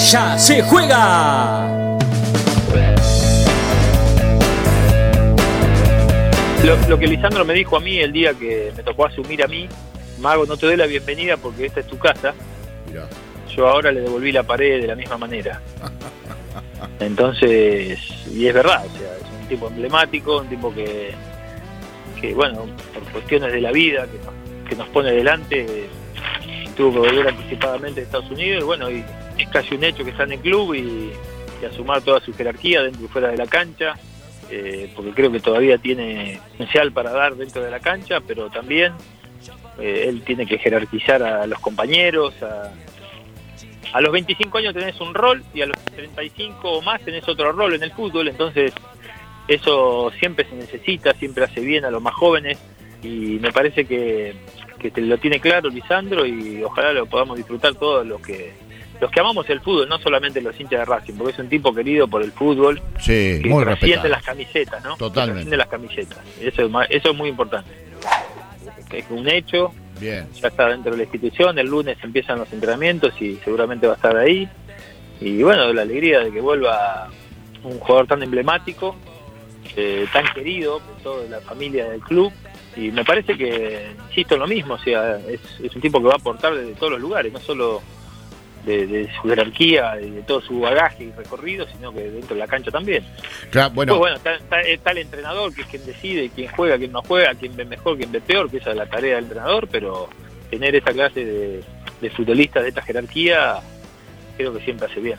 ya se juega. Lo, que Lisandro me dijo a mí el día que me tocó asumir a mí, Mago, no te doy la bienvenida porque esta es tu casa. Yo ahora le devolví la pared de la misma manera. Entonces, y es verdad, o sea, es un tipo emblemático, un tipo que, que bueno, por cuestiones de la vida que nos, que nos pone delante, tuvo que volver anticipadamente a Estados Unidos y bueno, y es casi un hecho que está en el club y, y asumar toda su jerarquía dentro y fuera de la cancha eh, porque creo que todavía tiene potencial para dar dentro de la cancha, pero también eh, él tiene que jerarquizar a los compañeros. A, a los 25 años tenés un rol y a los 35 o más tenés otro rol en el fútbol, entonces eso siempre se necesita, siempre hace bien a los más jóvenes y me parece que, que lo tiene claro Lisandro y ojalá lo podamos disfrutar todos los que los que amamos el fútbol, no solamente los hinchas de Racing, porque es un tipo querido por el fútbol. Sí, muy respetado. las camisetas, ¿no? Totalmente. las camisetas. Eso es, eso es muy importante. Es un hecho. Bien. Ya está dentro de la institución. El lunes empiezan los entrenamientos y seguramente va a estar ahí. Y bueno, la alegría de que vuelva un jugador tan emblemático, eh, tan querido por toda la familia del club. Y me parece que, insisto lo mismo, o sea, es, es un tipo que va a aportar desde todos los lugares, no solo de, su jerarquía y de todo su bagaje y recorrido, sino que dentro de la cancha también. Claro, bueno, bueno está, el entrenador que es quien decide quién juega, quién no juega, quién ve mejor, quién ve peor, que esa es la tarea del entrenador, pero tener esta clase de, de futbolistas de esta jerarquía creo que siempre hace bien.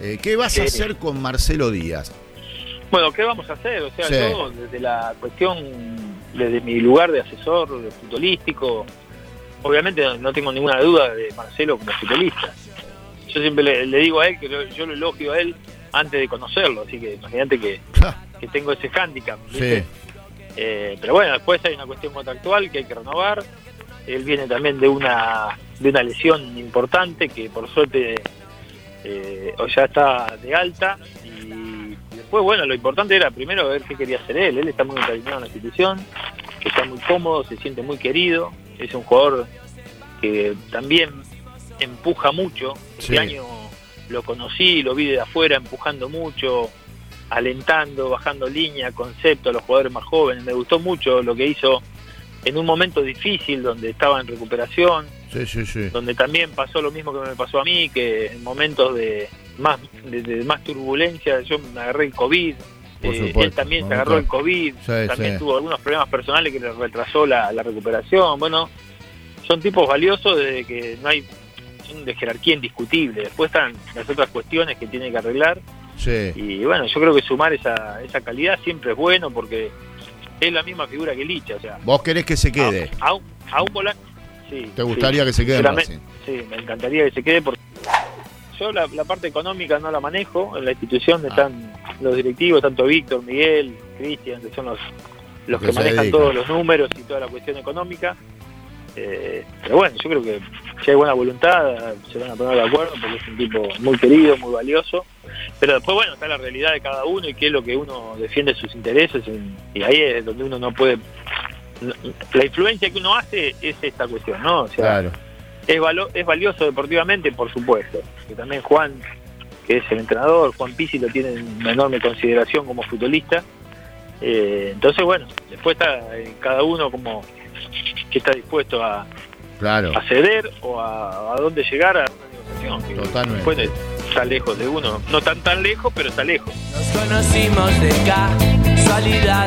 Eh, ¿Qué vas a hacer con Marcelo Díaz? Bueno, ¿qué vamos a hacer? O sea, yo desde la cuestión, desde mi lugar de asesor futbolístico, obviamente no tengo ninguna duda de Marcelo como futbolista. Yo siempre le, digo a él que yo lo elogio a él antes de conocerlo, así que imagínate que, que tengo ese hándicap. Eh, pero bueno, después hay una cuestión contractual que hay que renovar. Él viene también de una de una lesión importante que por suerte eh, ya está de alta y después bueno lo importante era primero ver qué quería hacer él él está muy encariñado en la institución está muy cómodo se siente muy querido es un jugador que también empuja mucho. Este año lo conocí, lo vi de afuera empujando mucho, alentando, bajando línea, concepto a los jugadores más jóvenes. Me gustó mucho lo que hizo en un momento difícil donde estaba en recuperación, donde también pasó lo mismo que me pasó a mí, que en momentos de más, de, más turbulencia yo me agarré el COVID, eh, él también se agarró el COVID, también tuvo algunos problemas personales que le retrasó la, recuperación. Bueno, son tipos valiosos de que no hay son de jerarquía indiscutible. Después están las otras cuestiones que tiene que arreglar. Y bueno, yo creo que sumar esa, esa calidad siempre es bueno porque es la misma figura que Licha. O sea, ¿Vos querés que se quede? A, un, a volante. Sí, ¿Te gustaría que se quede? Sí, me encantaría que se quede porque yo la, parte económica no la manejo, en la institución ah. están los directivos, tanto Víctor, Miguel, Cristian, que son los, los que, manejan todos los números y toda la cuestión económica. Eh, pero bueno, yo creo que si hay buena voluntad se van a poner de acuerdo porque es un tipo muy querido, muy valioso. Pero después, bueno, está la realidad de cada uno y qué es lo que uno defiende sus intereses y, ahí es donde uno no puede... La influencia que uno hace es esta cuestión, ¿no? O sea, claro es, es valioso deportivamente, por supuesto. Que también Juan, que es el entrenador, Juan Pizzi lo tiene en una enorme consideración como futbolista. Eh, entonces, bueno, después está cada uno como que está dispuesto a, claro. a ceder o a, a dónde llegar a una negociación. Totalmente. Está lejos de uno. No tan tan lejos, pero está lejos. Nos conocimos de casualidad.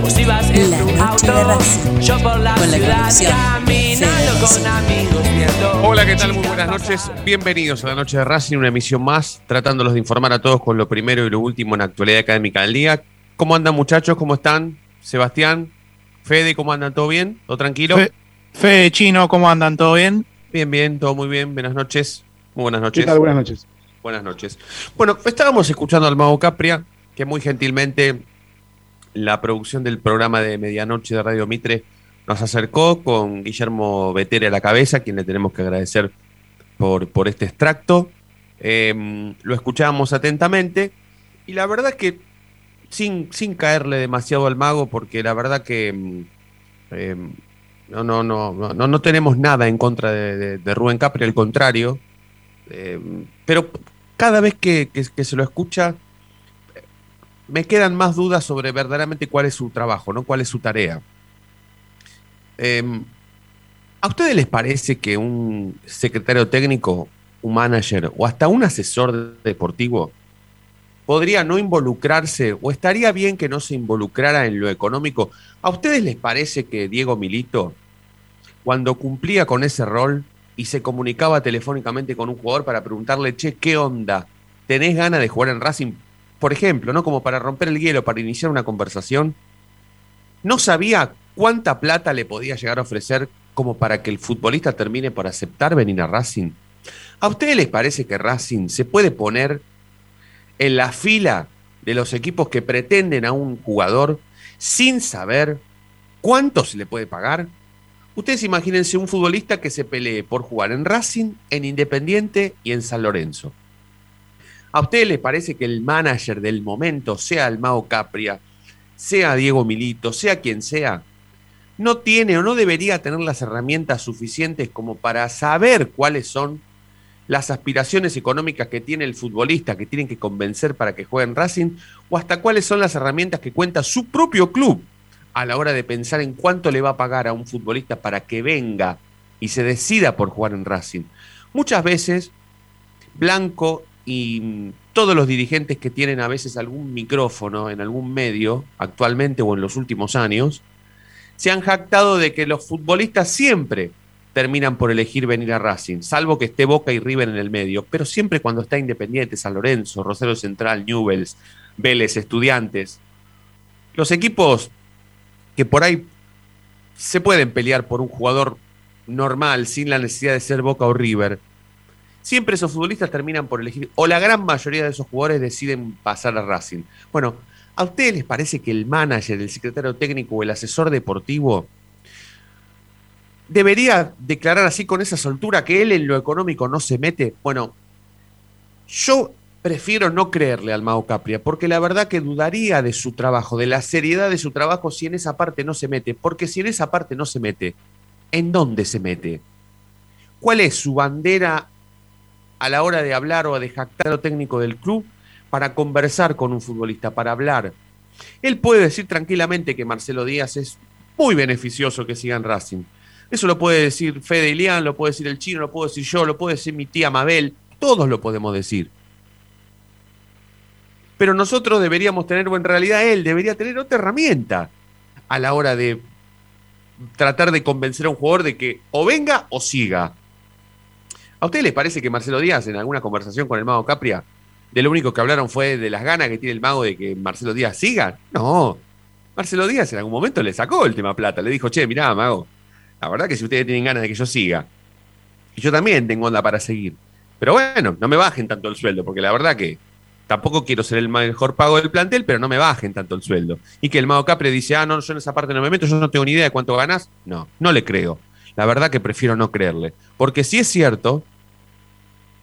Vos ibas en tu auto, yo por la ciudad caminando con amigos Hola, ¿qué tal? Muy buenas noches. Bienvenidos a la Noche de Racing, una emisión más, tratándolos de informar a todos con lo primero y lo último en la actualidad académica del día. ¿Cómo andan muchachos? ¿Cómo están? Sebastián, Fede, ¿cómo andan? ¿Todo bien? ¿Todo tranquilo? Fede Chino, ¿cómo andan? ¿Todo bien? Bien, bien, todo muy bien. Buenas noches. Muy buenas noches. ¿Qué tal? Buenas noches. Buenas noches. Bueno, estábamos escuchando al Mago Capria, que muy gentilmente la producción del programa de medianoche de Radio Mitre nos acercó con Guillermo Beteri a la cabeza, quien le tenemos que agradecer por, por este extracto. Em, lo escuchábamos atentamente y la verdad que sin, sin caerle demasiado al mago, porque la verdad que em, no, no, no, no, no tenemos nada en contra de, Rubén Capri, al contrario, pero cada vez que, se lo escucha me quedan más dudas sobre verdaderamente cuál es su trabajo, ¿no? cuál es su tarea. Em, ¿A ustedes les parece que un secretario técnico, un manager o hasta un asesor deportivo podría no involucrarse o estaría bien que no se involucrara en lo económico? ¿A ustedes les parece que Diego Milito, cuando cumplía con ese rol y se comunicaba telefónicamente con un jugador para preguntarle, che, ¿qué onda? ¿Tenés ganas de jugar en Racing? Por ejemplo, ¿no? Como para romper el hielo, para iniciar una conversación, no sabía cuánta plata le podía llegar a ofrecer como para que el futbolista termine por aceptar venir a Racing. ¿A ustedes les parece que Racing se puede poner en la fila de los equipos que pretenden a un jugador sin saber cuánto se le puede pagar? Ustedes imagínense un futbolista que se pelee por jugar en Racing, en Independiente y en San Lorenzo. ¿A ustedes les parece que el manager del momento, sea el Mao Capria, sea Diego Milito, sea quien sea, no tiene o no debería tener las herramientas suficientes como para saber cuáles son las aspiraciones económicas que tiene el futbolista que tienen que convencer para que juegue en Racing o hasta cuáles son las herramientas que cuenta su propio club a la hora de pensar en cuánto le va a pagar a un futbolista para que venga y se decida por jugar en Racing. Muchas veces Blanco y todos los dirigentes que tienen a veces algún micrófono en algún medio, actualmente o en los últimos años, se han jactado de que los futbolistas siempre terminan por elegir venir a Racing, salvo que esté Boca y River en el medio, pero siempre cuando está Independiente, San Lorenzo, Rosario Central, Newells, Vélez, Estudiantes, los equipos que por ahí se pueden pelear por un jugador normal, sin la necesidad de ser Boca o River, siempre esos futbolistas terminan por elegir, o la gran mayoría de esos jugadores deciden pasar a Racing. Bueno, ¿A ustedes les parece que el manager, el secretario técnico o el asesor deportivo debería declarar así con esa soltura que él en lo económico no se mete? Bueno, yo prefiero no creerle al Mao Capria, porque la verdad que dudaría de su trabajo, de la seriedad de su trabajo si en esa parte no se mete, porque si en esa parte no se mete, ¿en dónde se mete? ¿Cuál es su bandera a la hora de hablar o de jactar lo técnico del club? para conversar con un futbolista, para hablar. Él puede decir tranquilamente que Marcelo Díaz es muy beneficioso que siga en Racing. Eso lo puede decir Fede Ilián, lo puede decir el chino, lo puedo decir yo, lo puede decir mi tía Mabel, todos lo podemos decir. Pero nosotros deberíamos tener, o en realidad él debería tener otra herramienta a la hora de tratar de convencer a un jugador de que o venga o siga. ¿A ustedes les parece que Marcelo Díaz en alguna conversación con el Mago Capria de lo único que hablaron fue de las ganas que tiene el mago de que Marcelo Díaz siga. No. Marcelo Díaz en algún momento le sacó el tema plata. Le dijo, che, mirá, mago, la verdad que si ustedes tienen ganas de que yo siga, y yo también tengo onda para seguir. Pero bueno, no me bajen tanto el sueldo, porque la verdad que tampoco quiero ser el mejor pago del plantel, pero no me bajen tanto el sueldo. Y que el mago Capre dice, ah, no, yo en esa parte no me meto, yo no tengo ni idea de cuánto ganas. No, no le creo. La verdad que prefiero no creerle. Porque si es cierto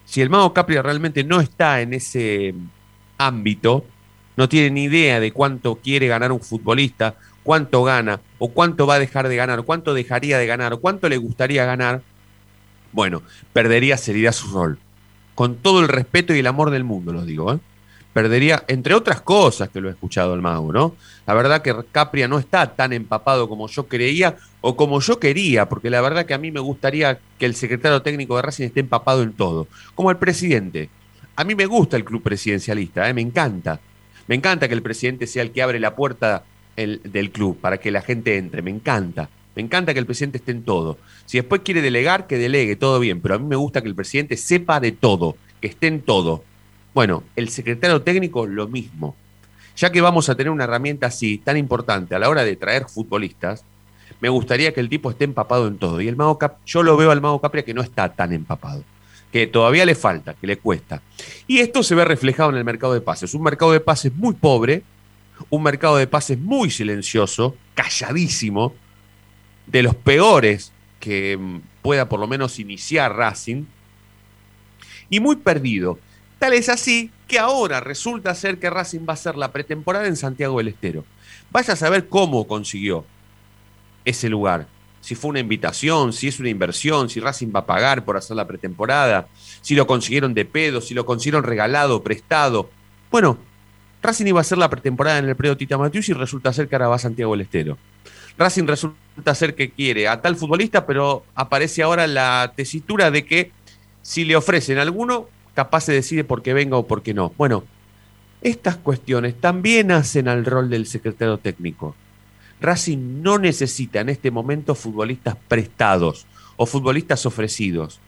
si el mago Capri realmente no está en ese ámbito, no tiene ni idea de cuánto quiere ganar un futbolista, cuánto gana, o cuánto va a dejar de ganar, cuánto dejaría de ganar, o cuánto le gustaría ganar, bueno, perdería seriedad su rol. Con todo el respeto y el amor del mundo, lo digo, ¿eh? Perdería, entre otras cosas que lo he escuchado el mago, ¿no? La verdad que Capria no está tan empapado como yo creía o como yo quería, porque la verdad que a mí me gustaría que el secretario técnico de Racing esté empapado en todo, como el presidente. A mí me gusta el club presidencialista, ¿eh? me encanta. Me encanta que el presidente sea el que abre la puerta del club para que la gente entre, me encanta. Me encanta que el presidente esté en todo. Si después quiere delegar, que delegue, todo bien, pero a mí me gusta que el presidente sepa de todo, que esté en todo. Bueno, el secretario técnico lo mismo. Ya que vamos a tener una herramienta así, tan importante a la hora de traer futbolistas, me gustaría que el tipo esté empapado en todo. Y el Mago Cap, yo lo veo al Mago Capria que no está tan empapado. que todavía le falta, que le cuesta. Y esto se ve reflejado en el mercado de pases. Un mercado de pases muy pobre, un mercado de pases muy silencioso, calladísimo, de los peores que mm, pueda por lo menos iniciar Racing, y muy perdido. Tal es así que ahora resulta ser que Racing va a hacer la pretemporada en Santiago del Estero. Vaya a saber cómo consiguió ese lugar. Si fue una invitación, si es una inversión, si Racing va a pagar por hacer la pretemporada, si lo consiguieron de pedo, si lo consiguieron regalado, prestado. Bueno, Racing iba a hacer la pretemporada en el predio Tita Matius y resulta ser que ahora va a Santiago del Estero. Racing resulta ser que quiere a tal futbolista, pero aparece ahora la tesitura de que si le ofrecen alguno, capaz se decide por qué venga o por qué no. Bueno, estas cuestiones también hacen al rol del secretario técnico. Racing no necesita en este momento futbolistas prestados o futbolistas ofrecidos.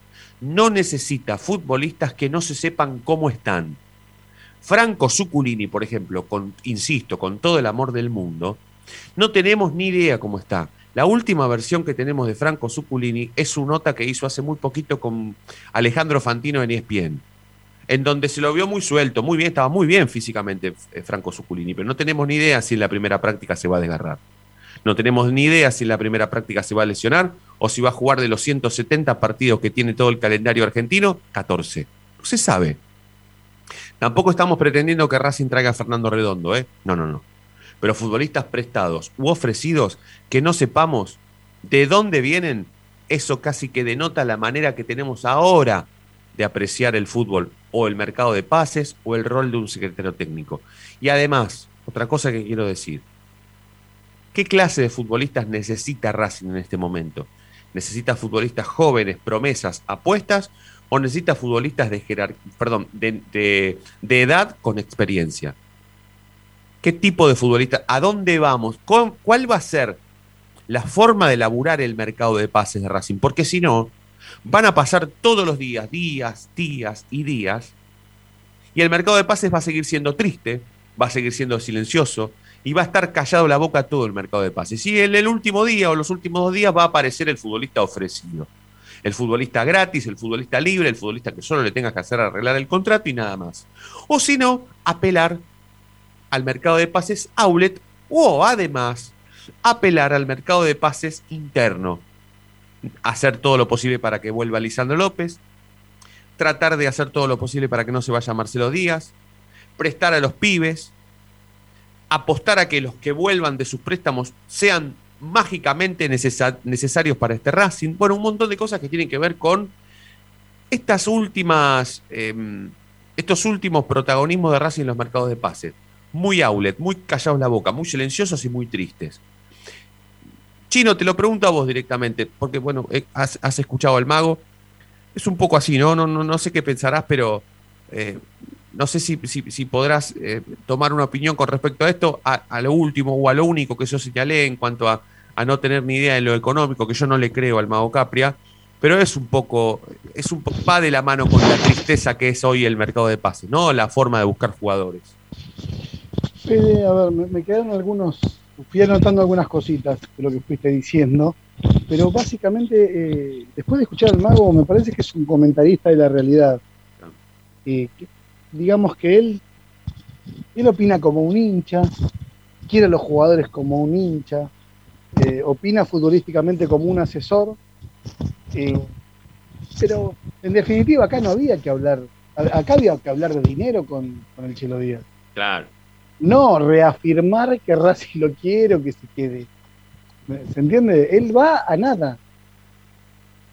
No necesita futbolistas que no se sepan cómo están. Franco Zuculini, por ejemplo, con, insisto, con todo el amor del mundo, no tenemos ni idea cómo está. La última versión que tenemos de Franco Zuculini es su nota que hizo hace muy poquito con Alejandro Fantino en ESPN en donde se lo vio muy suelto, muy bien, estaba muy bien físicamente eh, Franco Zuculini, pero no tenemos ni idea si en la primera práctica se va a desgarrar. No tenemos ni idea si en la primera práctica se va a lesionar o si va a jugar de los 170 partidos que tiene todo el calendario argentino, 14. No se sabe. Tampoco estamos pretendiendo que Racing traiga a Fernando Redondo, ¿eh? No, no, no. Pero futbolistas prestados u ofrecidos que no sepamos de dónde vienen, eso casi que denota la manera que tenemos ahora de apreciar el fútbol o el mercado de pases o el rol de un secretario técnico. Y además, otra cosa que quiero decir, ¿qué clase de futbolistas necesita Racing en este momento? ¿Necesita futbolistas jóvenes, promesas, apuestas o necesita futbolistas de, perdón, de, edad con experiencia? ¿Qué tipo de futbolista? ¿A dónde vamos? ¿Cuál va a ser la forma de elaborar el mercado de pases de Racing? Porque si no, Van a pasar todos los días, días, días y días. Y el mercado de pases va a seguir siendo triste, va a seguir siendo silencioso y va a estar callado la boca todo el mercado de pases. Y en el último día o los últimos dos días va a aparecer el futbolista ofrecido. El futbolista gratis, el futbolista libre, el futbolista que solo le tenga que hacer arreglar el contrato y nada más. O si no, apelar al mercado de pases outlet o además apelar al mercado de pases interno hacer todo lo posible para que vuelva Lisandro López, tratar de hacer todo lo posible para que no se vaya Marcelo Díaz, prestar a los pibes, apostar a que los que vuelvan de sus préstamos sean mágicamente necesarios para este Racing. Bueno, un montón de cosas que tienen que ver con estas últimas, em, estos últimos protagonismos de Racing en los mercados de pases. Muy outlet, muy callados la boca, muy silenciosos y muy tristes. Chino, te lo pregunto a vos directamente, porque bueno, eh, has, escuchado al mago. Es un poco así, ¿no? No, no, no sé qué pensarás, pero eh, no sé si, podrás eh, tomar una opinión con respecto a esto, a, lo último o a lo único que yo señalé en cuanto a, no tener ni idea de lo económico, que yo no le creo al mago Capria, pero es un poco, es un va de la mano con la tristeza que es hoy el mercado de pases, ¿no? La forma de buscar jugadores. a ver, me quedaron algunos fui anotando algunas cositas de lo que fuiste diciendo, pero básicamente, eh, después de escuchar al mago, me parece que es un comentarista de la realidad. Eh, digamos que él, él opina como un hincha, quiere a los jugadores como un hincha, eh, opina futbolísticamente como un asesor, pero en definitiva acá no había que hablar, acá había que hablar de dinero con, con el Chelo Díaz. Claro no reafirmar que Racing lo quiere o que se quede. ¿Se entiende? Él va a nada.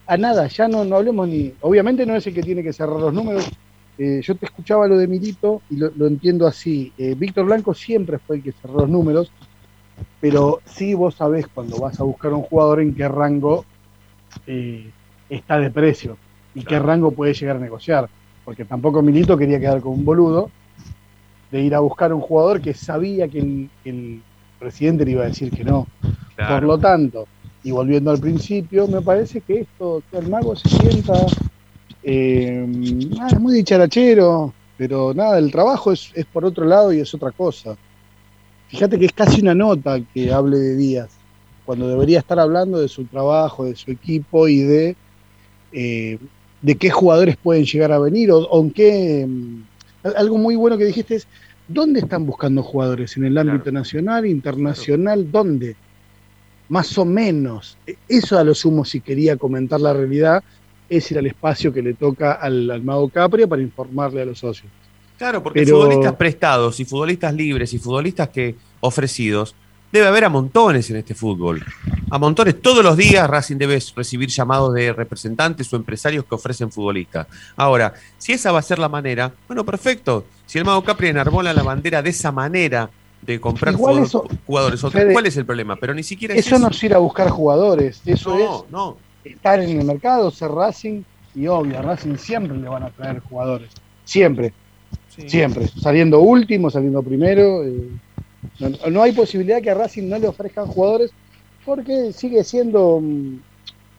A nada, ya no, no hablemos ni. Obviamente no es el que tiene que cerrar los números. Eh, yo te escuchaba lo de Milito y lo, entiendo así. Eh, Víctor Blanco siempre fue el que cerró los números, pero sí vos sabés cuando vas a buscar un jugador en qué rango eh, está de precio y qué rango puede llegar a negociar. Porque tampoco Milito quería quedar con un boludo de ir a buscar un jugador que sabía que el, presidente le iba a decir que no. Por lo tanto, y volviendo al principio, me parece que esto, que el mago se sienta, eh, es muy dicharachero, pero nada, el trabajo es, por otro lado y es otra cosa. Fíjate que es casi una nota que hable de Díaz, cuando debería estar hablando de su trabajo, de su equipo y de, eh, de qué jugadores pueden llegar a venir o, en qué... Algo muy bueno que dijiste es, ¿dónde están buscando jugadores? ¿En el ámbito nacional, internacional? ¿Dónde? Más o menos. E, eso a lo sumo, si quería comentar la realidad, es ir al espacio que le toca al, Mago Capria para informarle a los socios. Claro, porque futbolistas prestados y futbolistas libres y futbolistas que ofrecidos debe haber a montones en este fútbol. A montones. Todos los días Racing debe recibir llamados de representantes o empresarios que ofrecen futbolistas. Ahora, si esa va a ser la manera, bueno, perfecto. Si el Mago Capri enarbola la bandera de esa manera de comprar jugadores, ¿cuál es el problema? Pero ni siquiera eso, no es ir a buscar jugadores, eso es no. estar en el mercado, ser Racing y obvio, a Racing siempre le van a traer jugadores, siempre, siempre, saliendo último, saliendo primero. Eh, no, hay posibilidad que a Racing no le ofrezcan jugadores porque sigue siendo mm,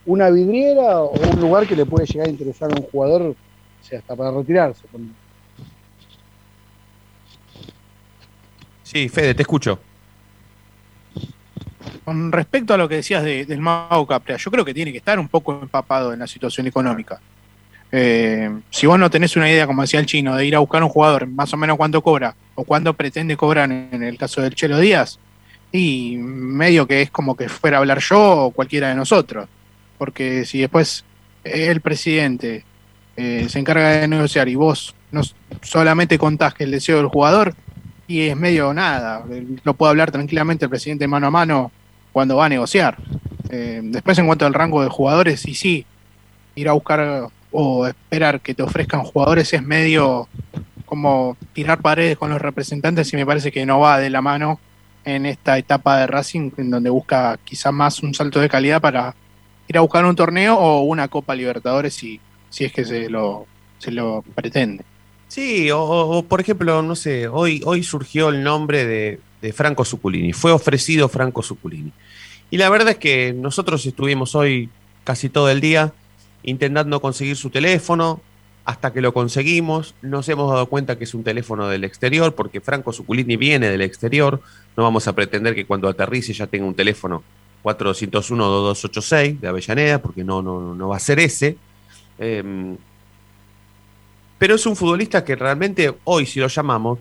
una vidriera o un lugar que le puede llegar a interesar a un jugador, o sea, hasta para retirarse. Sí, Fede, te escucho. Con respecto a lo que decías del Mago Capria, yo creo que tiene que estar un poco empapado en la situación económica. Eh, si vos no tenés una idea, como decía el chino, de ir a buscar un jugador, más o menos cuánto cobra o cuánto pretende cobrar en el caso del Chelo Díaz, y medio que es como que fuera a hablar yo o cualquiera de nosotros. Porque si después el presidente eh, se encarga de negociar y vos no solamente contás que el deseo del jugador, y es medio nada, lo puede hablar tranquilamente el presidente mano a mano cuando va a negociar. Eh, después en cuanto al rango de jugadores, y sí, ir a buscar o esperar que te ofrezcan jugadores es medio como tirar paredes con los representantes y me parece que no va de la mano en esta etapa de Racing en donde busca quizá más un salto de calidad para ir a buscar un torneo o una Copa Libertadores si, si es que se lo, se lo pretende. Sí, o, por ejemplo, no sé, hoy, hoy surgió el nombre de, de Franco Suculini, fue ofrecido Franco Suculini. Y la verdad es que nosotros estuvimos hoy casi todo el día intentando conseguir su teléfono, hasta que lo conseguimos, nos hemos dado cuenta que es un teléfono del exterior, porque Franco Suculini viene del exterior, no vamos a pretender que cuando aterrice ya tenga un teléfono 401-2286 de Avellaneda, porque no, no, no va a ser ese. Em, pero es un futbolista que realmente hoy, si lo llamamos,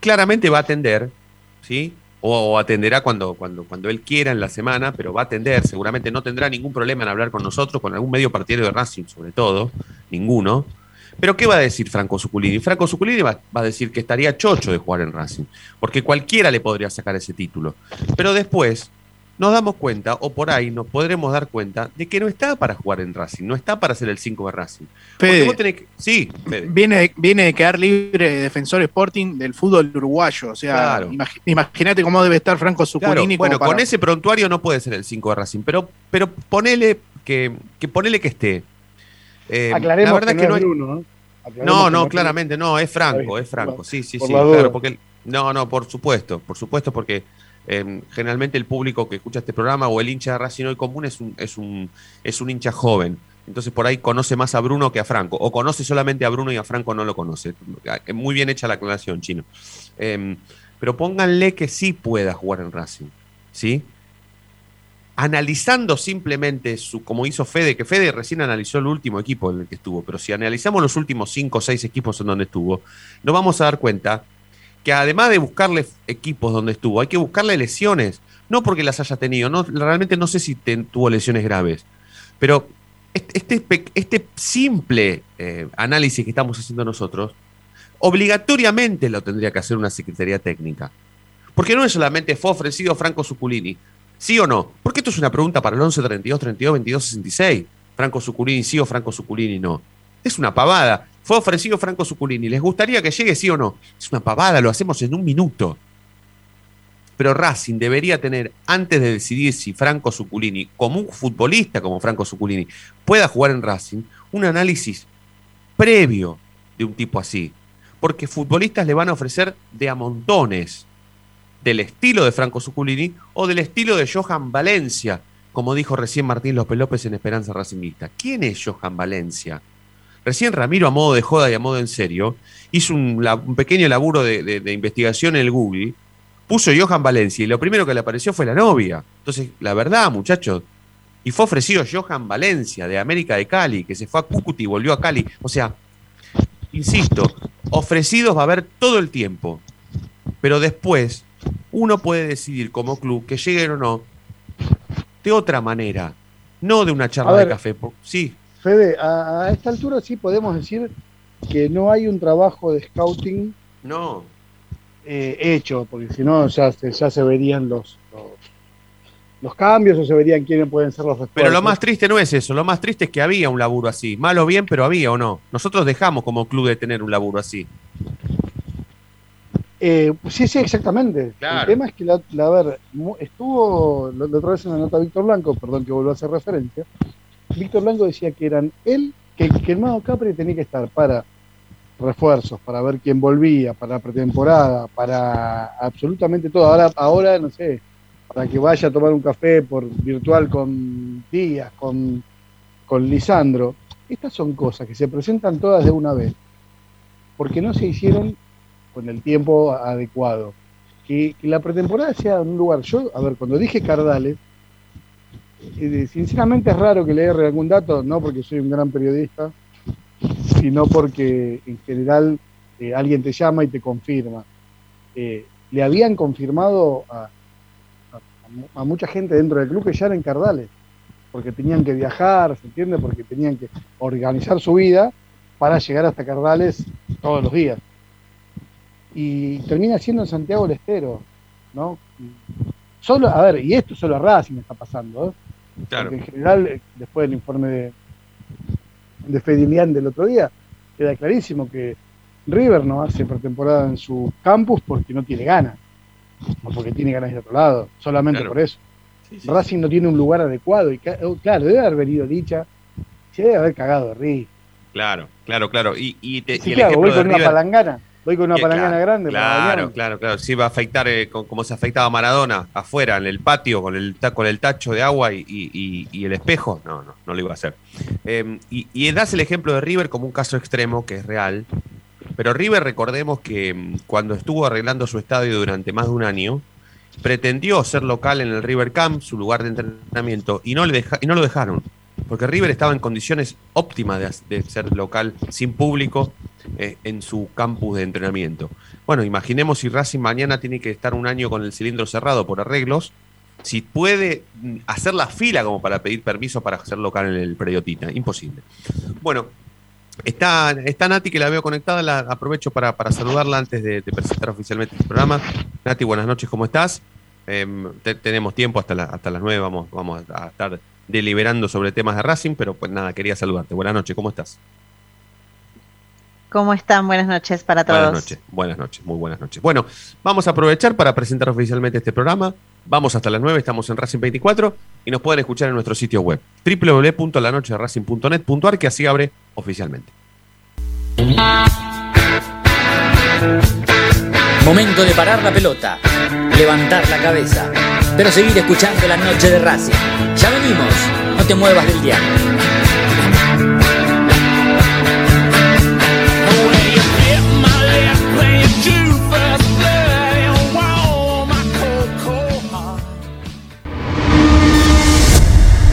claramente va a atender, ¿sí? o, atenderá cuando, cuando, cuando él quiera en la semana, pero va a atender, seguramente no tendrá ningún problema en hablar con nosotros, con algún medio partidario de Racing sobre todo, ninguno. Pero ¿qué va a decir Franco Suculini? Franco Suculini va, va, a decir que estaría chocho de jugar en Racing, porque cualquiera le podría sacar ese título. Pero después nos damos cuenta, o por ahí nos podremos dar cuenta, de que no está para jugar en Racing, no está para ser el 5 de Racing. sí, Viene, viene de quedar libre Defensor Sporting del fútbol uruguayo. O sea, imagínate cómo debe estar Franco Zuculini. bueno, con ese prontuario no puede ser el 5 de Racing, pero, pero ponele que, que ponele que esté. Eh, Aclaremos la verdad que, no, es Bruno, ¿no? No, claramente no, es Franco, es Franco, sí, sí, sí, claro, porque no, no, por supuesto, por supuesto, porque Em, generalmente el público que escucha este programa o el hincha de Racing hoy común es un, es un, es un hincha joven. Entonces por ahí conoce más a Bruno que a Franco. O conoce solamente a Bruno y a Franco no lo conoce. Muy bien hecha la aclaración, chino. Em, pero pónganle que sí pueda jugar en Racing. ¿Sí? Analizando simplemente su, como hizo Fede, que Fede recién analizó el último equipo en el que estuvo, pero si analizamos los últimos cinco o seis equipos en donde estuvo, nos vamos a dar cuenta que además de buscarle equipos donde estuvo, hay que buscarle lesiones. No porque las haya tenido, no, realmente no sé si tuvo lesiones graves, pero este, este simple eh, análisis que estamos haciendo nosotros, obligatoriamente lo tendría que hacer una Secretaría Técnica. Porque no es solamente fue ofrecido Franco Suculini, ¿sí o no? Porque esto es una pregunta para el 11 32 32 22 66. Franco Suculini sí o Franco Suculini no. Es una pavada. Fue ofrecido Franco Suculini. ¿Les gustaría que llegue sí o no? Es una pavada, lo hacemos en un minuto. Pero Racing debería tener, antes de decidir si Franco Suculini, como un futbolista como Franco Suculini, pueda jugar en Racing, un análisis previo de un tipo así. Porque futbolistas le van a ofrecer de a montones del estilo de Franco Suculini o del estilo de Johan Valencia, como dijo recién Martín López López en Esperanza Racingista. ¿Quién es Johan Valencia? Recién Ramiro, a modo de joda y a modo en serio, hizo un, pequeño laburo de, investigación en el Google, puso Johan Valencia y lo primero que le apareció fue la novia. Entonces, la verdad, muchachos, Y fue ofrecido Johan Valencia de América de Cali, que se fue a Cúcuta y volvió a Cali. O sea, insisto, ofrecidos va a haber todo el tiempo. Pero después, uno puede decidir como club que lleguen o no de otra manera, no de una charla de café. Sí. Fede, a, esta altura sí podemos decir que no hay un trabajo de scouting no. Eh, hecho, porque si no ya se, ya se verían los, los, cambios o se verían quiénes pueden ser los Pero lo más triste no es eso, lo más triste es que había un laburo así. Malo o bien, pero había o no. Nosotros dejamos como club de tener un laburo así. Eh, sí, sí, exactamente. El tema es que, la, la ver, estuvo la, otra vez en la nota Víctor Blanco, perdón que vuelva a hacer referencia. Víctor Blanco decía que eran él, que, que el Mago Capri tenía que estar para refuerzos, para ver quién volvía, para pretemporada, para absolutamente todo. Ahora, ahora, no sé, para que vaya a tomar un café por virtual con Díaz, con, con Lisandro. Estas son cosas que se presentan todas de una vez, porque no se hicieron con el tiempo adecuado. Que, la pretemporada sea en un lugar. Yo, a ver, cuando dije Cardales, eh, sinceramente es raro que le erre algún dato, no porque soy un gran periodista, sino porque en general eh, alguien te llama y te confirma. Eh, le habían confirmado a, mucha gente dentro del club que ya eran Cardales, porque tenían que viajar, ¿se entiende? Porque tenían que organizar su vida para llegar hasta Cardales todos los días. Y termina siendo en Santiago el Estero, ¿no? Solo, a ver, y esto solo a Racing está pasando, ¿eh? Porque en general, después del informe de, de Fedilian del otro día, queda clarísimo que River no hace pretemporada en su campus porque no tiene ganas, o porque tiene ganas de otro lado, solamente por eso. Racing no tiene un lugar adecuado y oh, claro, debe haber venido dicha, se debe haber cagado de risa. Claro, claro, claro. Y, y, te, sí, claro, voy con una palangana. Voy con una palangana grande. Claro, claro, claro. Sí va a afectar eh, como se afectaba Maradona, afuera, en el patio, con el, con el tacho de agua y, el espejo. No, no, no lo iba a hacer. Em, y, das el ejemplo de River como un caso extremo, que es real. Pero River, recordemos que em, cuando estuvo arreglando su estadio durante más de un año, pretendió ser local en el River Camp, su lugar de entrenamiento, y no, le y no lo dejaron porque River estaba en condiciones óptimas de, ser local sin público eh, en su campus de entrenamiento. Bueno, imaginemos si Racing mañana tiene que estar un año con el cilindro cerrado por arreglos, si puede hacer la fila como para pedir permiso para ser local en el Prediotita. Imposible. Bueno, Está, está Nati, que la veo conectada, la aprovecho para, saludarla antes de, presentar oficialmente este programa. Nati, buenas noches, ¿cómo estás? Em, tenemos tiempo hasta, hasta las 9, vamos, vamos a estar deliberando sobre temas de Racing, pero pues nada, quería saludarte. Buenas noches, ¿cómo estás? ¿Cómo están? Buenas noches para todos. Buenas noches, buenas noches, muy buenas noches. Bueno, vamos a aprovechar para presentar oficialmente este programa. Vamos hasta las 9, estamos en Racing 24 y nos pueden escuchar en nuestro sitio web www.lanocheracing.net.ar que así abre oficialmente. Momento de parar la pelota, levantar la cabeza, pero seguir escuchando la noche de Racing. Ya venimos, no te muevas del día.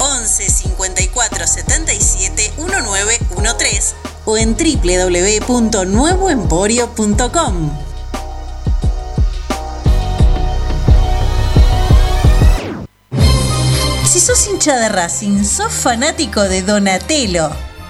11 54 77 1913 o en www.nuevoemporio.com. Si sos hincha de Racing, sos fanático de Donatello.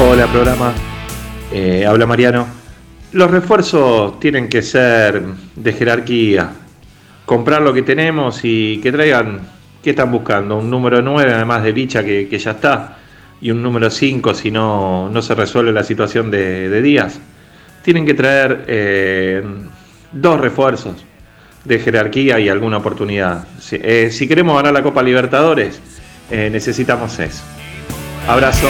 Hola programa, Eh, habla Mariano. Los refuerzos tienen que ser de jerarquía, comprar lo que tenemos y que traigan, ¿qué están buscando? Un número 9 además de Licha que, ya está y un número 5 si no, no se resuelve la situación de, Díaz. Tienen que traer eh, dos refuerzos de jerarquía y alguna oportunidad. Si, eh, si queremos ganar la Copa Libertadores, necesitamos eso. Abrazo.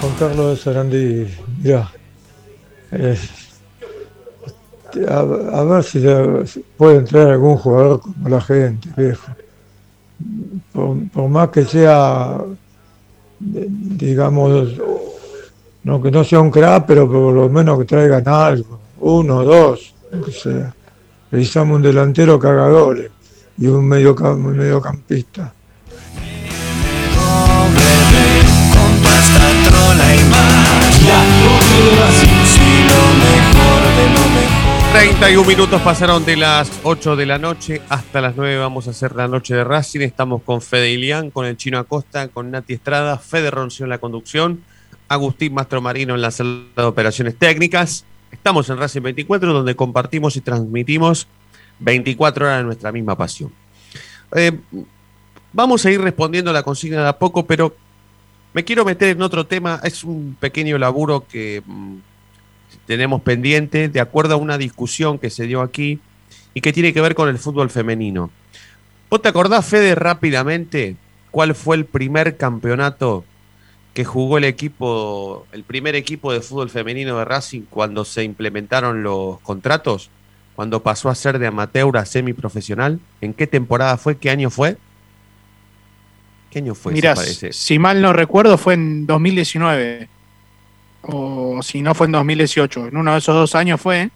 Juan Carlos Sarandí, mirá, eh, a, ver si puede entrar algún jugador como la gente, viejo. Por, por más que sea, digamos, no que no sea un crack, pero por lo menos que traigan algo, uno, dos, lo que sea. Necesitamos un delantero goles y un, medio, un mediocampista. Con tu hasta trola y más. Si lo mejor de lo mejor. 31 minutos pasaron de las 8 de la noche hasta las 9 vamos a hacer la noche de Racing. Estamos con Fede Ilián, con el Chino Acosta, con Nati Estrada, Fede Roncio en la conducción, Agustín Mastromarino en la sala de operaciones técnicas. Estamos en Racing 24 donde compartimos y transmitimos 24 horas de nuestra misma pasión. Eh, vamos a ir respondiendo la consigna de a poco, pero me quiero meter en otro tema. Es un pequeño laburo que mm, tenemos pendiente de acuerdo a una discusión que se dio aquí y que tiene que ver con el fútbol femenino. ¿Vos te acordás, Fede, rápidamente cuál fue el primer campeonato que jugó el equipo, el primer equipo de fútbol femenino de Racing cuando se implementaron los contratos? Cuando pasó a ser de amateur a semiprofesional. ¿En qué temporada fue? ¿Qué año fue? ¿Qué año fue? Mira, si mal no recuerdo, fue en 2019. O si no, fue en 2018. En uno de esos dos años fue.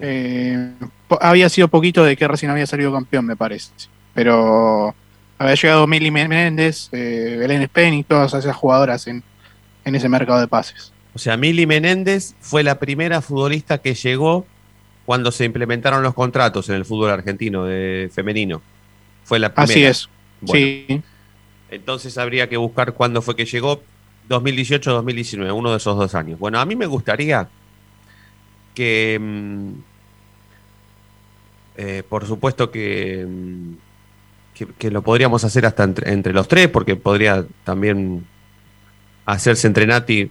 Eh, había sido poquito de que recién había salido campeón, me parece. Pero había llegado Mili Menéndez, eh, Belén Spen y todas esas jugadoras en, en ese mercado de pases. O sea, Mili Menéndez fue la primera futbolista que llegó cuando se implementaron los contratos en el fútbol argentino de femenino. Fue la primera. Así es. sí. Entonces habría que buscar cuándo fue que llegó. 2018-2019, uno de esos dos años. Bueno, a mí me gustaría que, mm, eh, por supuesto mm, que, lo podríamos hacer hasta entre, los tres, porque podría también hacerse entre Nati,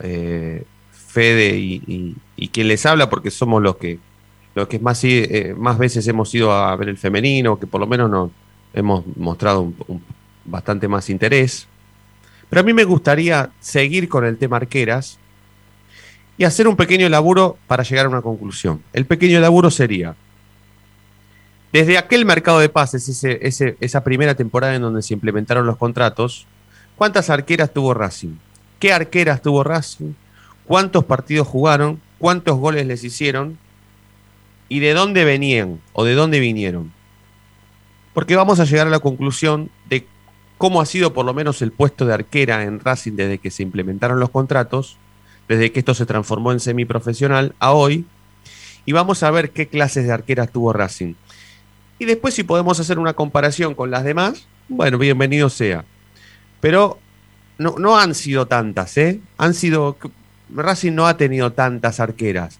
eh, Fede y, quien les habla, porque somos los que, los que más, eh, más veces hemos ido a ver el femenino, que por lo menos nos hemos mostrado un bastante más interés. Pero a mí me gustaría seguir con el tema arqueras y hacer un pequeño laburo para llegar a una conclusión. El pequeño laburo sería, desde aquel mercado de pases, esa primera temporada en donde se implementaron los contratos, ¿cuántas arqueras tuvo Racing? ¿Qué arqueras tuvo Racing? ¿Cuántos partidos jugaron? ¿Cuántos goles les hicieron? ¿Y de dónde venían o de dónde vinieron? Porque vamos a llegar a la conclusión de cómo ha sido por lo menos el puesto de arquera en Racing desde que se implementaron los contratos, desde que esto se transformó en semiprofesional a hoy, y vamos a ver qué clases de arqueras tuvo Racing. Y después si podemos hacer una comparación con las demás, bueno, bienvenido sea. Pero no, no han sido tantas, ¿eh? Han sido... Racing no ha tenido tantas arqueras.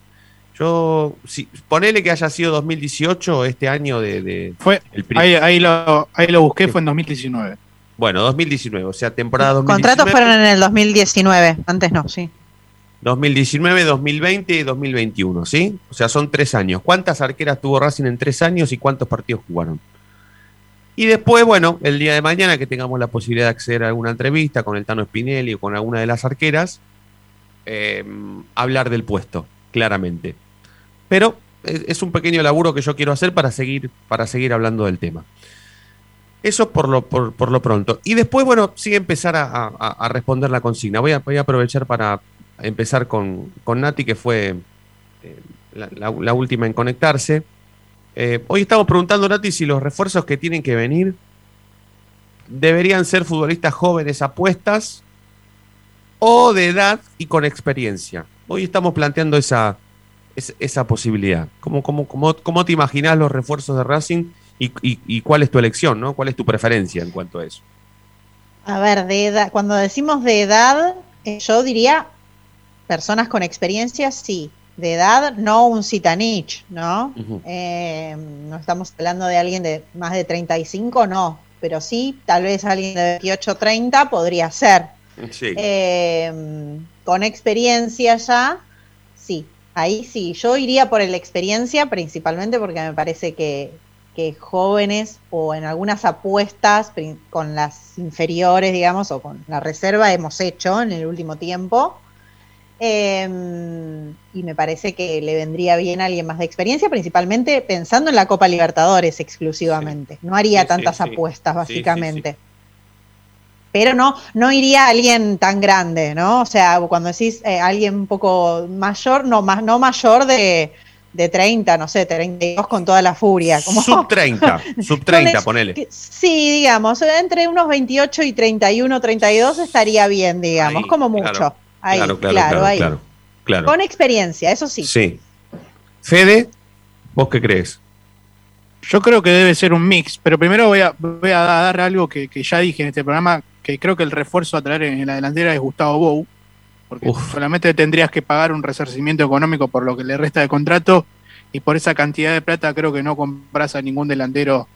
Yo, si, ponele que haya sido 2018, este año de... fue, ahí, ahí, lo, ahí lo busqué, fue en 2019. Bueno, 2019, o sea, temporada 2019. Contratos fueron en el 2019, antes no, sí. 2019, 2020 y 2021, ¿sí? O sea, son tres años. ¿Cuántas arqueras tuvo Racing en tres años y cuántos partidos jugaron? Y después, bueno, el día de mañana que tengamos la posibilidad de acceder a alguna entrevista con el Tano Spinelli o con alguna de las arqueras, eh, hablar del puesto, claramente. Pero es, un pequeño laburo que yo quiero hacer para seguir, para seguir hablando del tema. Eso por lo, por, lo pronto. Y después, bueno, sí empezar a, responder la consigna. Voy a, voy a, aprovechar para empezar con, con Nati, que fue eh, la, última en conectarse. Eh, hoy estamos preguntando, Nati, si los refuerzos que tienen que venir deberían ser futbolistas jóvenes apuestas o de edad y con experiencia. Hoy estamos planteando esa, esa, posibilidad. ¿Cómo, cómo, cómo, ¿Cómo te imaginas los refuerzos de Racing y, cuál es tu elección, ¿no? ¿Cuál es tu preferencia en cuanto a eso? A ver, de edad, cuando decimos de edad, eh, yo diría personas con experiencia, sí. De edad, no un citanich, ¿no? Eh, no estamos hablando de alguien de más de 35, no. Pero sí, tal vez alguien de 28, 30 podría ser. Sí. Eh, con experiencia ya, sí. Ahí sí, yo iría por la experiencia principalmente porque me parece que, que jóvenes o en algunas apuestas con las inferiores, digamos, o con la reserva hemos hecho en el último tiempo. Em, y me parece que le vendría bien a alguien más de experiencia, principalmente pensando en la Copa Libertadores exclusivamente. No haría tantas apuestas, básicamente. Pero no, no iría a alguien tan grande, ¿no? O sea, cuando decís eh, alguien un poco mayor, no, más, no mayor de de 30, no sé, 32 con toda la furia. Como, sub 30, sub 30, ponele. Sí, digamos, entre unos 28 y 31, 32 estaría bien, digamos, como mucho. Ahí, claro, claro, ahí. claro, Con experiencia, eso sí. Sí. Fede, ¿vos qué crees? Yo creo que debe ser un mix, pero primero voy a, voy a dar algo que, que ya dije en este programa, que creo que el refuerzo a traer en la delantera es Gustavo Bou porque solamente tendrías que pagar un resarcimiento económico por lo que le resta de contrato y por esa cantidad de plata creo que no compras a ningún delantero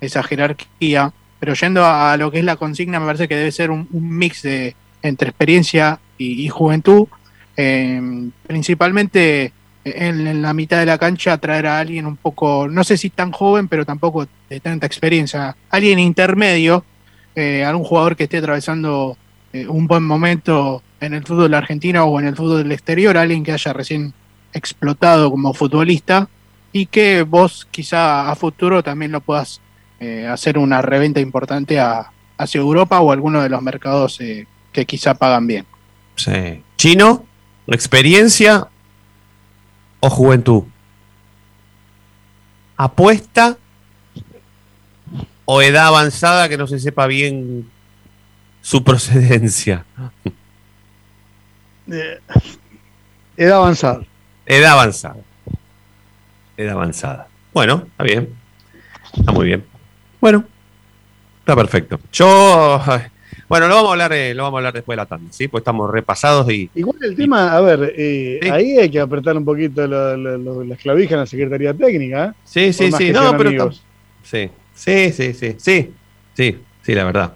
esa jerarquía. Pero yendo a, lo que es la consigna, me parece que debe ser un, mix de entre experiencia y, juventud. Eh, principalmente en, la mitad de la cancha traer a alguien un poco, no sé si tan joven, pero tampoco de tanta experiencia. Alguien intermedio, eh, algún jugador que esté atravesando eh, un buen momento en el fútbol argentino o en el fútbol del exterior, alguien que haya recién explotado como futbolista y que vos quizá a futuro también lo puedas eh, hacer una reventa importante hacia Europa o alguno de los mercados eh, que quizá pagan bien. Sí. Chino, experiencia o juventud. Apuesta o edad avanzada que no se sepa bien su procedencia. Eh, edad avanzada. Edad avanzada. Edad avanzada. Bueno, está bien. Está muy bien. Bueno, está perfecto. Yo, bueno, lo vamos a hablar, eh, lo vamos a hablar después de la tanda, ¿sí? Pues estamos repasados y. Igual el tema, a ver, eh, ahí hay que apretar un poquito la, la, clavija en la Secretaría Técnica. ¿eh? Sí, sí, sí. No, pero. Sí, sí, sí, sí, sí. Sí, sí, la verdad.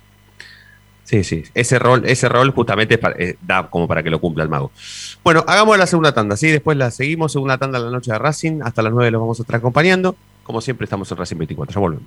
Sí, sí. Ese rol, ese rol justamente da como para que lo cumpla el mago. Bueno, hagamos la segunda tanda, ¿sí? Después la seguimos, segunda tanda la noche de Racing. Hasta las 9 los vamos a estar acompañando. Como siempre, estamos en Racing 24. Ya volvemos.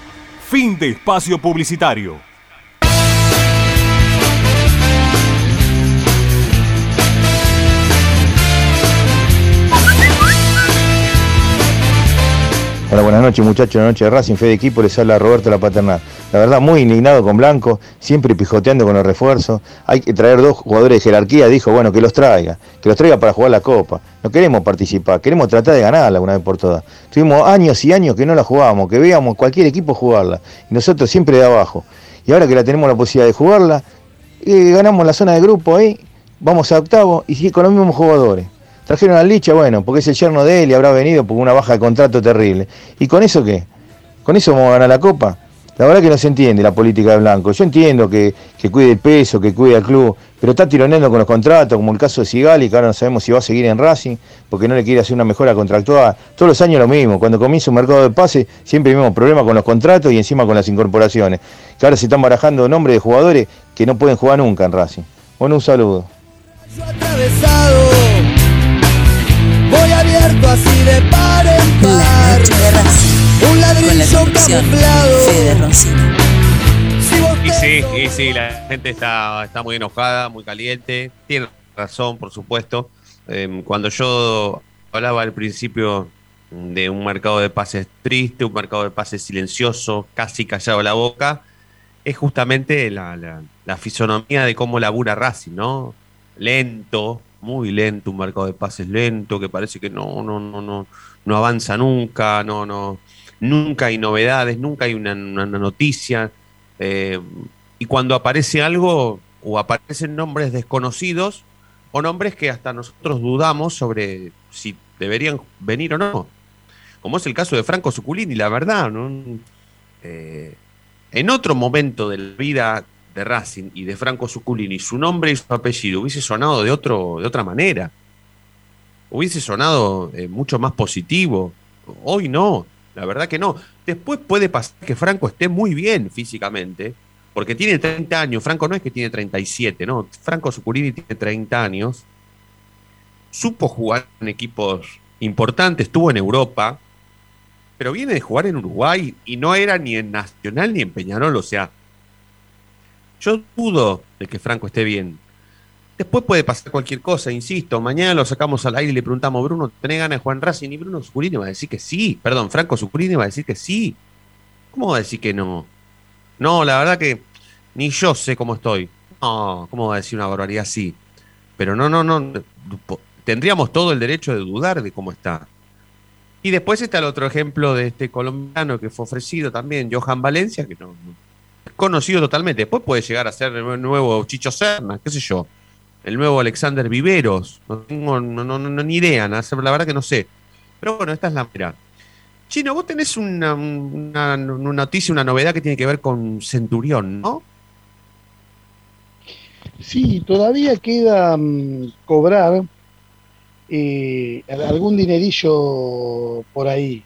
Fin de espacio publicitario. Hola, buenas noches muchachos, noche de Racing, Fe de Equipo, les habla Roberto La Paternal. La verdad, muy indignado con Blanco, siempre pijoteando con los refuerzos. Hay que traer dos jugadores de jerarquía, dijo, bueno, que los traiga, que los traiga para jugar la Copa. No queremos participar, queremos tratar de ganarla una vez por todas. Tuvimos años y años que no la jugábamos, que veíamos cualquier equipo jugarla, y nosotros siempre de abajo. Y ahora que la tenemos la posibilidad de jugarla, eh, ganamos la zona de grupo ahí, vamos a octavo y con los mismos jugadores. Trajeron al Licha, bueno, porque es el yerno de él y habrá venido por una baja de contrato terrible. ¿Y con eso qué? ¿Con eso vamos a ganar la Copa? La verdad que no se entiende la política de Blanco. Yo entiendo que, que cuide el peso, que cuide al club, pero está tironeando con los contratos, como el caso de Sigali, que ahora no sabemos si va a seguir en Racing, porque no le quiere hacer una mejora contractual. Todos los años lo mismo. Cuando comienza un mercado de pase, siempre vemos problemas con los contratos y encima con las incorporaciones. Que ahora se están barajando nombres de jugadores que no pueden jugar nunca en Racing. Bueno, un saludo. Voy abierto así de par en par. Un ladrillo camuflado. Y sí, y sí, la gente está, está muy enojada, muy caliente. Tiene razón, por supuesto. Eh, cuando yo hablaba al principio de un mercado de pases triste, un mercado de pases silencioso, casi callado la boca, es justamente la, la, la fisonomía de cómo labura Racing, ¿no? Lento, muy lento, un mercado de pases lento, que parece que no, no, no, no, no avanza nunca, no, no, nunca hay novedades, nunca hay una, una noticia. Eh, y cuando aparece algo, o aparecen nombres desconocidos, o nombres que hasta nosotros dudamos sobre si deberían venir o no. Como es el caso de Franco Suculini, la verdad, ¿no? Eh, en otro momento de la vida de Racing y de Franco Suculini, su nombre y su apellido hubiese sonado de, otro, de otra manera. Hubiese sonado eh, mucho más positivo. Hoy no, la verdad que no. Después puede pasar que Franco esté muy bien físicamente, porque tiene 30 años. Franco no es que tiene 37, no. Franco Suculini tiene 30 años. Supo jugar en equipos importantes, estuvo en Europa, pero viene de jugar en Uruguay y no era ni en Nacional ni en Peñarol, o sea, yo dudo de que Franco esté bien. Después puede pasar cualquier cosa, insisto. Mañana lo sacamos al aire y le preguntamos, Bruno, ¿tenés ganas de Juan Racing? Y Bruno Suculini va a decir que sí. Perdón, Franco Suculini va a decir que sí. ¿Cómo va a decir que no? No, la verdad que ni yo sé cómo estoy. No, ¿cómo va a decir una barbaridad así? Pero no, no, no. Tendríamos todo el derecho de dudar de cómo está. Y después está el otro ejemplo de este colombiano que fue ofrecido también, Johan Valencia, que no, conocido totalmente. Después puede llegar a ser el nuevo Chicho Serna, qué sé yo, el nuevo Alexander Viveros. No tengo ni idea, la verdad que no sé. Pero bueno, esta es la mira. Chino, vos tenés una, noticia, una novedad que tiene que ver con Centurión, ¿no? Sí, todavía queda um, cobrar eh, algún dinerillo por ahí.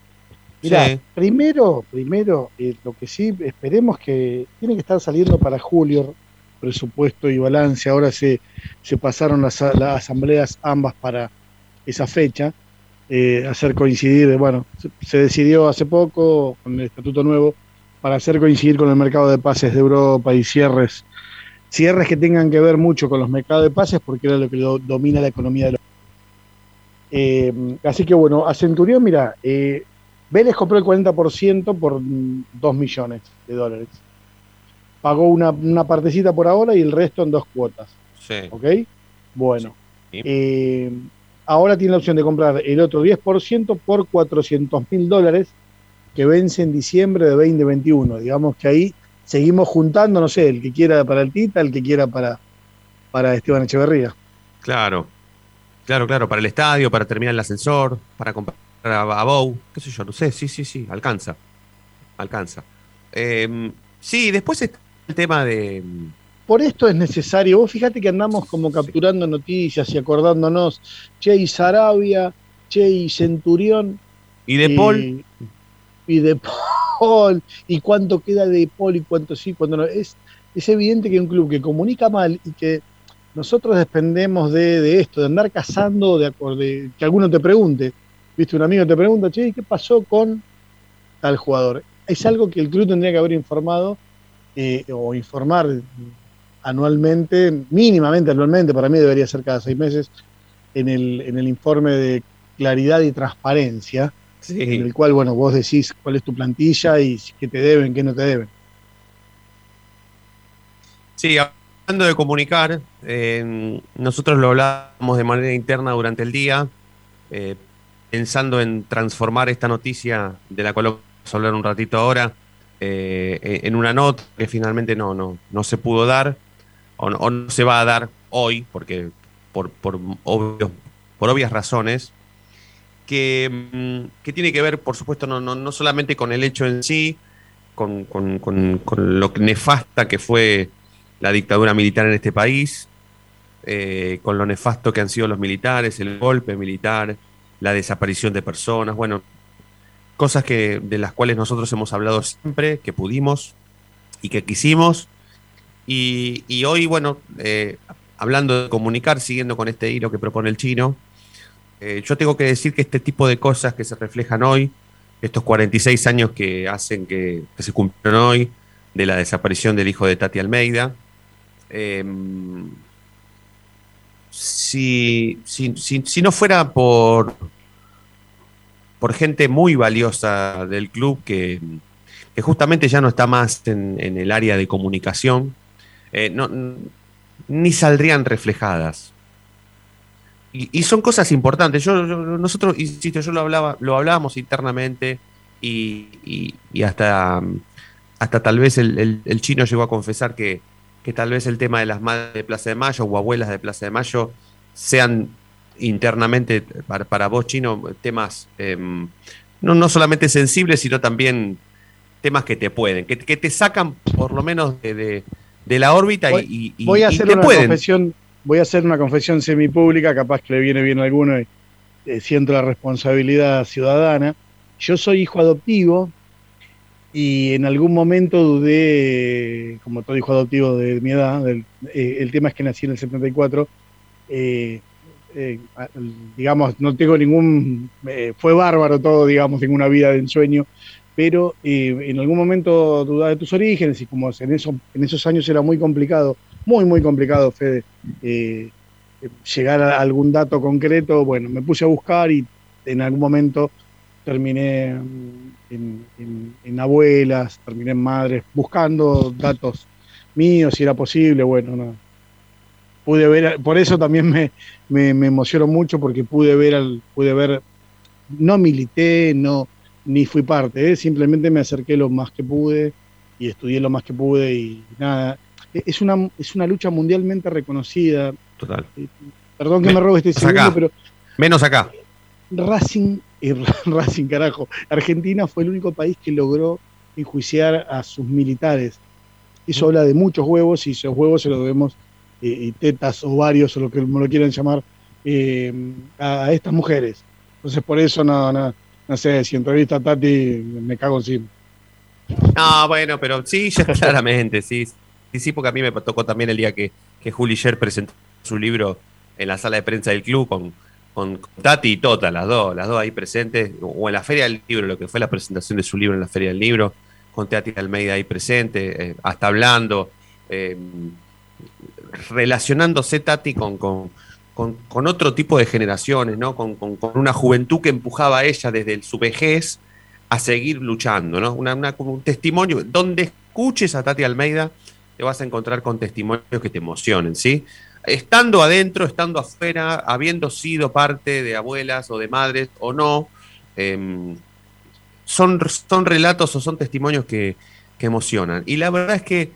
Mira, sí. primero, primero, eh, lo que sí esperemos que tiene que estar saliendo para julio presupuesto y balance. Ahora se, se pasaron las, las asambleas ambas para esa fecha, eh, hacer coincidir, bueno, se, se, decidió hace poco con el estatuto nuevo para hacer coincidir con el mercado de pases de Europa y cierres, cierres que tengan que ver mucho con los mercados de pases porque era lo que lo, domina la economía de los... Eh, así que bueno, a Centurión, mira, eh, Vélez compró el 40% por 2 millones de dólares. Pagó una, una, partecita por ahora y el resto en dos cuotas. Sí. ¿Ok? Bueno. Sí. Eh, ahora tiene la opción de comprar el otro 10% por 400 mil dólares que vence en diciembre de 2021. Digamos que ahí seguimos juntando, no sé, el que quiera para el Tita, el que quiera para, para Esteban Echeverría. Claro, claro, claro, para el estadio, para terminar el ascensor, para comprar a Bow, qué sé yo, no sé, sí, sí, sí, alcanza, alcanza. Eh, sí, después está el tema de... Por esto es necesario, vos fíjate que andamos como capturando noticias y acordándonos, Che y Sarabia, Che y Centurión. ¿Y de Paul? Y de Paul y cuánto queda de Paul y cuánto sí, cuánto no. Es, es evidente que un club que comunica mal y que nosotros dependemos de, esto, de andar cazando, de, de, que alguno te pregunte, viste, un amigo te pregunta, che, ¿qué pasó con tal jugador? Es algo que el club tendría que haber informado eh, o informar anualmente, mínimamente anualmente, para mí debería ser cada seis meses, en el, en el informe de claridad y transparencia, en el cual, bueno, vos decís cuál es tu plantilla y qué te deben, qué no te deben. Sí, hablando de comunicar, eh, nosotros lo hablamos de manera interna durante el día, eh, pensando en transformar esta noticia de la cual vamos a hablar un ratito ahora, eh, en una nota que finalmente no, no, no se pudo dar o no, se va a dar hoy, porque por, por, por obvias razones, que, mm, que, tiene que ver, por supuesto, no, no, no solamente con el hecho en sí, con, con, con, lo nefasta que fue la dictadura militar en este país, eh, con lo nefasto que han sido los militares, el golpe militar, la desaparición de personas, bueno, cosas que, de las cuales nosotros hemos hablado siempre, que pudimos y que quisimos, y, hoy, bueno, eh, hablando de comunicar, siguiendo con este hilo que propone el chino, eh, yo tengo que decir que este tipo de cosas que se reflejan hoy, estos 46 años que hacen que, se cumplieron hoy, de la desaparición del hijo de Tati Almeida, em, si, si, no fuera por, por gente muy valiosa del club que, justamente ya no está más en, el área de comunicación, eh, no, ni saldrían reflejadas. Y, son cosas importantes. Yo, nosotros, insisto, yo lo hablaba, lo hablábamos internamente y, hasta, hasta tal vez el, chino llegó a confesar que, que, tal vez el tema de las madres de Plaza de Mayo o abuelas de Plaza de Mayo sean internamente para, vos, chino, temas em, no, no solamente sensibles, sino también temas que te pueden, que, que te sacan por lo menos de de la órbita y, voy a hacer una confesión voy a hacer una confesión semipública capaz que le viene bien a alguno y eh, siento la responsabilidad ciudadana. Yo soy hijo adoptivo y en algún momento dudé como todo hijo adoptivo de mi edad eh, el tema es que nací en el 74 eh, digamos no tengo ningún fue bárbaro todo digamos tengo una vida de ensueño pero eh, en algún momento dudaba de tus orígenes y como en, eso, en esos años era muy complicado, muy, muy complicado, Fede, eh, llegar a algún dato concreto, bueno, me puse a buscar y en algún momento terminé en, abuelas, terminé en madres, buscando datos míos, si era posible, bueno, no. Pude ver, por eso también me, me, me emociono mucho porque pude ver, al, pude ver, no milité, no, ni fui parte, ¿eh? simplemente me acerqué lo más que pude y estudié lo más que pude y nada. E-, es una, es una lucha mundialmente reconocida. Total. Eh, perdón que me, robe este segundo, pero. Menos acá. Racing, y Racing, carajo. Argentina fue el único país que logró enjuiciar a sus militares. Eso habla de muchos huevos y esos huevos se los debemos, eh, tetas o varios o lo que lo quieran llamar, a, a, estas mujeres. Entonces, por eso no, no, no sé, si entrevista a Tati, me cago encima. No, bueno, pero sí, claramente, sí. Sí, sí, porque a mí me tocó también el día que, que Juli Sher presentó su libro en la sala de prensa del club con, con Tati y Tota, las dos, las dos ahí presentes, o en la Feria del Libro, lo que fue la presentación de su libro en la Feria del Libro, con Tati Almeida ahí presente, eh, hasta hablando, eh, relacionándose Tati con, con, con, otro tipo de generaciones, ¿no? Con, una juventud que empujaba a ella desde su vejez a seguir luchando, ¿no? Una, un testimonio, donde escuches a Tati Almeida, te vas a encontrar con testimonios que te emocionen, ¿sí? Estando adentro, estando afuera, habiendo sido parte de abuelas o de madres o no, em, son, son relatos o son testimonios que, emocionan. Y la verdad es que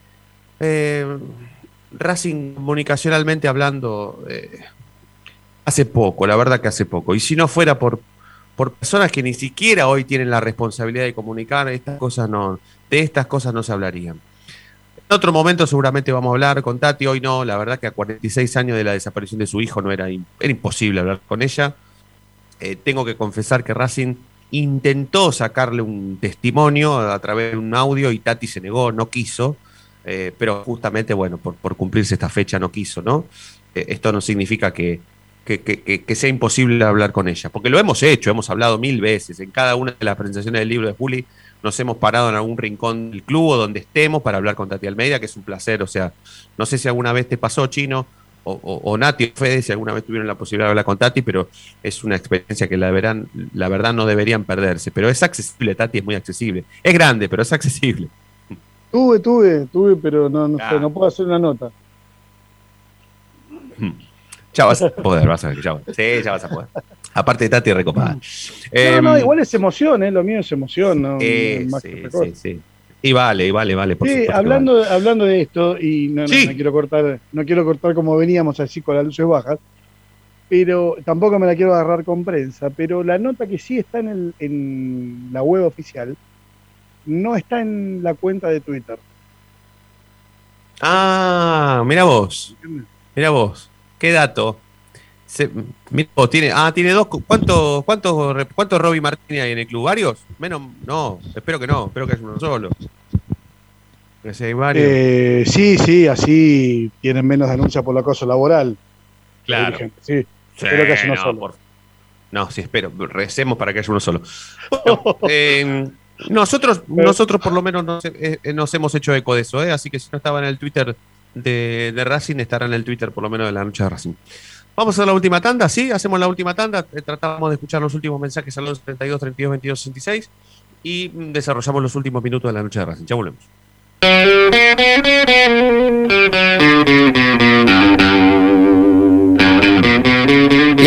eh, Racing comunicacionalmente hablando, eh, hace poco, la verdad que hace poco. Y si no fuera por, por personas que ni siquiera hoy tienen la responsabilidad de comunicar, estas cosas no, de estas cosas no se hablarían. En otro momento seguramente vamos a hablar con Tati, hoy no, la verdad que a 46 años de la desaparición de su hijo no era, imposible hablar con ella. Eh, tengo que confesar que Racing intentó sacarle un testimonio a través de un audio y Tati se negó, no quiso, eh, pero justamente, bueno, por, por, cumplirse esta fecha no quiso, ¿no? Eh, esto no significa que, que, que, que, sea imposible hablar con ella, porque lo hemos hecho, hemos hablado mil veces, en cada una de las presentaciones del libro de Juli nos hemos parado en algún rincón del club o donde estemos para hablar con Tati Almeida, que es un placer, o sea, no sé si alguna vez te pasó, Chino, o, o, o, Nati o Fede, si alguna vez tuvieron la posibilidad de hablar con Tati, pero es una experiencia que la, verán, la verdad no deberían perderse. Pero es accesible, Tati es muy accesible. Es grande, pero es accesible. Tuve, tuve, tuve, pero no, no, sé, no puedo hacer una nota. Ya vas a poder, vas a ver, ya, sí, ya vas a poder. Aparte de Tati, recopada. No, eh, no, igual es emoción, ¿eh? lo mío es emoción, ¿no? Eh, más sí, sí, sí. Y vale, y vale, vale. Por sí, hablando, vale. hablando de esto, y no, sí. no, quiero cortar, no quiero cortar como veníamos así con las luces bajas, pero tampoco me la quiero agarrar con prensa, pero la nota que sí está en, el, en la web oficial no está en la cuenta de Twitter. Ah, mira vos. Mira vos. ¿Qué dato? Se, mira vos, tiene, ah, tiene dos. ¿Cuántos cuánto, cuánto Robbie Martínez hay en el club? ¿Varios? Menos, no, espero que no, espero que haya uno solo. Que si hay varios. Eh, sí, sí, así tienen menos denuncia por el acoso laboral. Claro. Sí, sí, espero que haya uno no, solo. Por, no, sí, espero. Recemos para que haya uno solo. Eh, nosotros, nosotros por lo menos nos, eh, nos, hemos hecho eco de eso, ¿eh? así que si no estaba en el Twitter de, Racing, estará en el Twitter por lo menos de la noche de Racing. Vamos a la última tanda, ¿sí? Hacemos la última tanda, eh, tratamos de escuchar los últimos mensajes al 11 32 32 22 66 y desarrollamos los últimos minutos de la noche de Racing. Ya volvemos.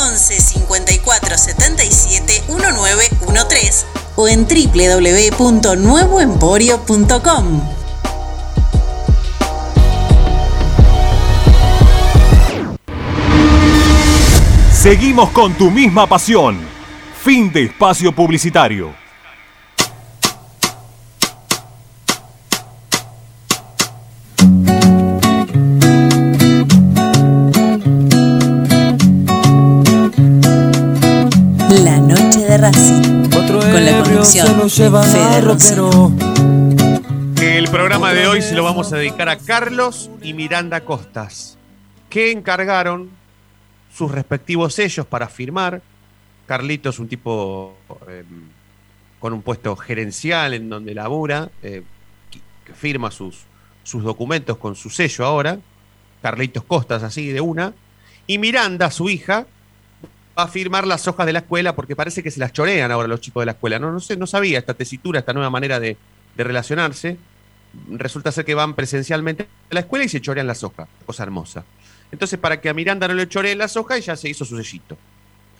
11 54 77 1913 o en www.nuevoemporio.com. Seguimos con tu misma pasión. Fin de espacio publicitario. Con la conducción de Fede. El programa de hoy se lo vamos a dedicar a Carlos y Miranda Costas, que encargaron sus respectivos sellos para firmar. Carlitos, un tipo eh, con un puesto gerencial en donde labura, eh, que firma sus, sus documentos con su sello ahora. Carlitos Costas, así de una. Y Miranda, su hija, va a firmar las hojas de la escuela porque parece que se las chorean ahora los chicos de la escuela. No, no sé, no sabía esta tesitura, esta nueva manera de, de relacionarse. Resulta ser que van presencialmente a la escuela y se chorean las hojas. Cosa hermosa. Entonces, para que a Miranda no le choreen las hojas, ella se hizo su sellito.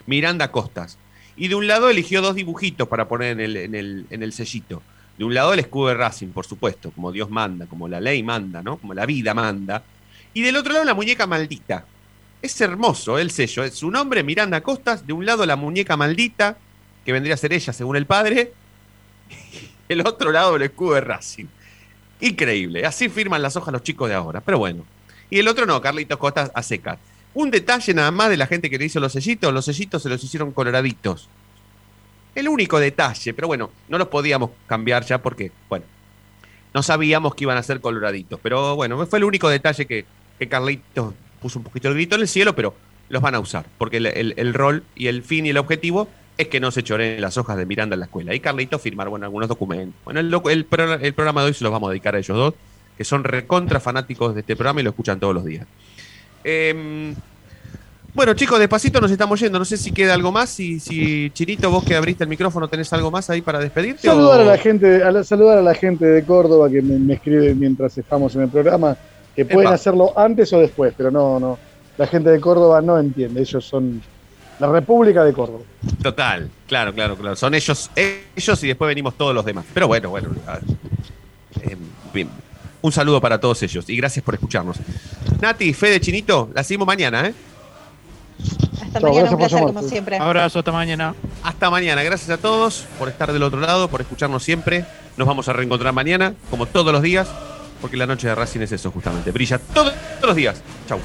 Miranda Costas. Y de un lado eligió dos dibujitos para poner en el, en el, en el sellito. De un lado el escudo de Racing, por supuesto, como Dios manda, como la ley manda, ¿no? Como la vida manda. Y del otro lado la muñeca maldita. Es hermoso el sello. Su nombre, Miranda Costas. De un lado la muñeca maldita, que vendría a ser ella según el padre. Y el otro lado el escudo de Racing. Increíble. Así firman las hojas los chicos de ahora. Pero bueno. Y el otro no, Carlitos Costas a secas. Un detalle nada más de la gente que le hizo los sellitos. Los sellitos se los hicieron coloraditos. El único detalle. Pero bueno, no los podíamos cambiar ya porque, bueno, no sabíamos que iban a ser coloraditos. Pero bueno, fue el único detalle que, que Carlitos puso un poquito el grito en el cielo, pero los van a usar. Porque el, el- el rol y el fin y el objetivo es que no se choreen las hojas de Miranda en la escuela. Y Carlitos firmar, bueno, algunos documentos. Bueno, el, el el programa de hoy se los vamos a dedicar a ellos dos, que son recontra fanáticos de este programa y lo escuchan todos los días. Em, bueno, chicos, despacito nos estamos yendo. No sé si queda algo más. Si, si Chinito, vos que abriste el micrófono, tenés algo más ahí para despedirte. o- Saludar a la gente, a la- saludar a la gente de Córdoba que me, me escribe mientras estamos en el programa, que pueden Epa. hacerlo antes o después, pero no, no. La gente de Córdoba no entiende, ellos son la República de Córdoba. Total, claro, claro, claro. Son ellos, ellos y después venimos todos los demás. Pero bueno, bueno. a- eh, bien. Un saludo para todos ellos y gracias por escucharnos. Nati, Fede Chinito, la seguimos mañana, ¿eh? Hasta mañana, un placer como siempre. Abrazo, hasta mañana. Hasta mañana. Gracias a todos por estar del otro lado, por escucharnos siempre. Nos vamos a reencontrar mañana, como todos los días, porque la noche de Racing es eso justamente. Brilla todos los días. Chau.